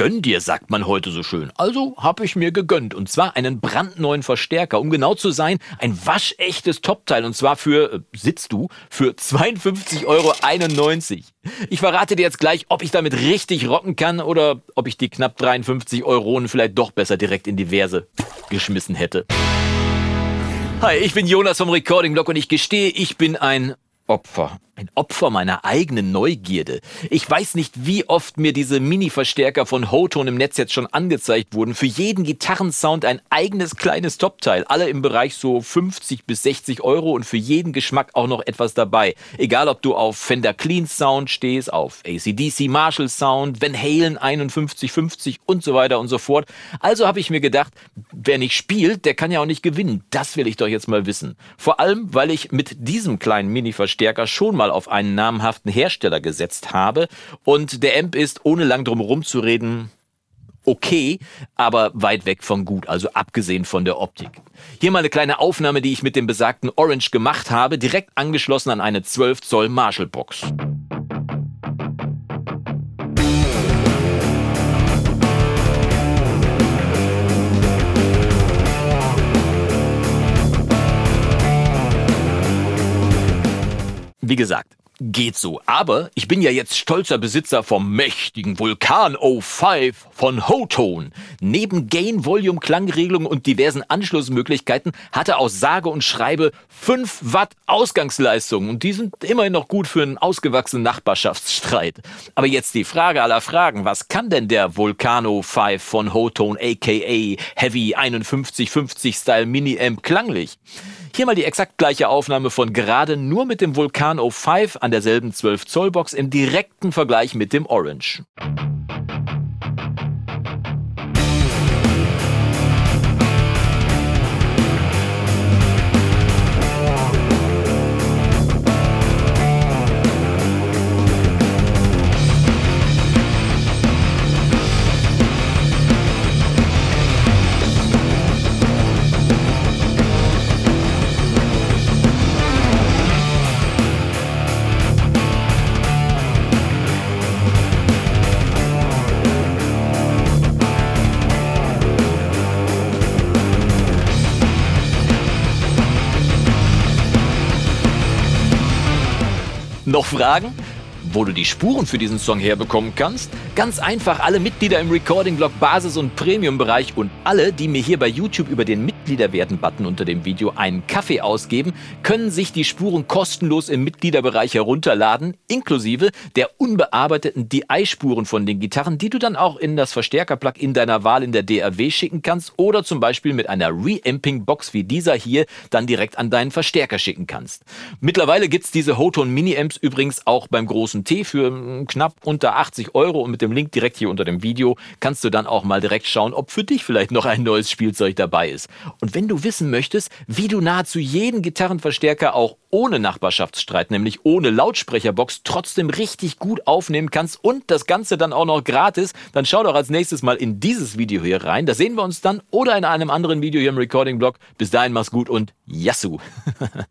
Gönn dir, sagt man heute so schön. Also habe ich mir gegönnt. Und zwar einen brandneuen Verstärker. Um genau zu sein, ein waschechtes Topteil. Und zwar für, äh, sitzt du, für 52,91 Euro. Ich verrate dir jetzt gleich, ob ich damit richtig rocken kann oder ob ich die knapp 53 Euronen vielleicht doch besser direkt in die Verse geschmissen hätte. Hi, ich bin Jonas vom Recording Blog und ich gestehe, ich bin ein Opfer. Ein Opfer meiner eigenen Neugierde. Ich weiß nicht, wie oft mir diese Mini-Verstärker von Hotone im Netz jetzt schon angezeigt wurden. Für jeden Gitarrensound ein eigenes kleines Topteil. Alle im Bereich so 50 bis 60 Euro und für jeden Geschmack auch noch etwas dabei. Egal, ob du auf Fender Clean Sound stehst, auf ACDC Marshall Sound, Van Halen 5150 und so weiter und so fort. Also habe ich mir gedacht, wer nicht spielt, der kann ja auch nicht gewinnen. Das will ich doch jetzt mal wissen. Vor allem, weil ich mit diesem kleinen Mini-Verstärker schon mal auf einen namhaften Hersteller gesetzt habe. Und der Amp ist, ohne lang drum herum zu reden, okay, aber weit weg von gut, also abgesehen von der Optik. Hier mal eine kleine Aufnahme, die ich mit dem besagten Orange gemacht habe, direkt angeschlossen an eine 12 Zoll Marshall Box. Wie gesagt, geht so. Aber ich bin ja jetzt stolzer Besitzer vom mächtigen Vulkan O5 von Hotone. Neben Gain, Volume, Klangregelung und diversen Anschlussmöglichkeiten hat er aus sage und schreibe 5 Watt Ausgangsleistung. Und die sind immerhin noch gut für einen ausgewachsenen Nachbarschaftsstreit. Aber jetzt die Frage aller Fragen. Was kann denn der Vulcano 5 von Hotone aka Heavy 5150 Style Mini Amp klanglich? Hier mal die exakt gleiche Aufnahme von gerade nur mit dem Vulkan O5 an derselben 12 Zoll Box im direkten Vergleich mit dem Orange. Noch Fragen? Wo du die Spuren für diesen Song herbekommen kannst? Ganz einfach alle Mitglieder im Recording-Blog Basis- und Premium-Bereich und alle, die mir hier bei YouTube über den Mitgliederwerden-Button unter dem Video einen Kaffee ausgeben, können sich die Spuren kostenlos im Mitgliederbereich herunterladen, inklusive der unbearbeiteten DI-Spuren von den Gitarren, die du dann auch in das Verstärker-Plugin deiner Wahl in der DAW schicken kannst oder zum Beispiel mit einer Reamping-Box wie dieser hier dann direkt an deinen Verstärker schicken kannst. Mittlerweile gibt's diese Hotone Mini-Amps übrigens auch beim großen T für knapp unter 80 Euro und mit dem Link direkt hier unter dem Video kannst du dann auch mal direkt schauen, ob für dich vielleicht noch ein neues Spielzeug dabei ist. Und wenn du wissen möchtest, wie du nahezu jeden Gitarrenverstärker auch ohne Nachbarschaftsstreit, nämlich ohne Lautsprecherbox, trotzdem richtig gut aufnehmen kannst und das Ganze dann auch noch gratis, dann schau doch als nächstes mal in dieses Video hier rein. Da sehen wir uns dann oder in einem anderen Video hier im Recording-Blog. Bis dahin mach's gut und Yassou!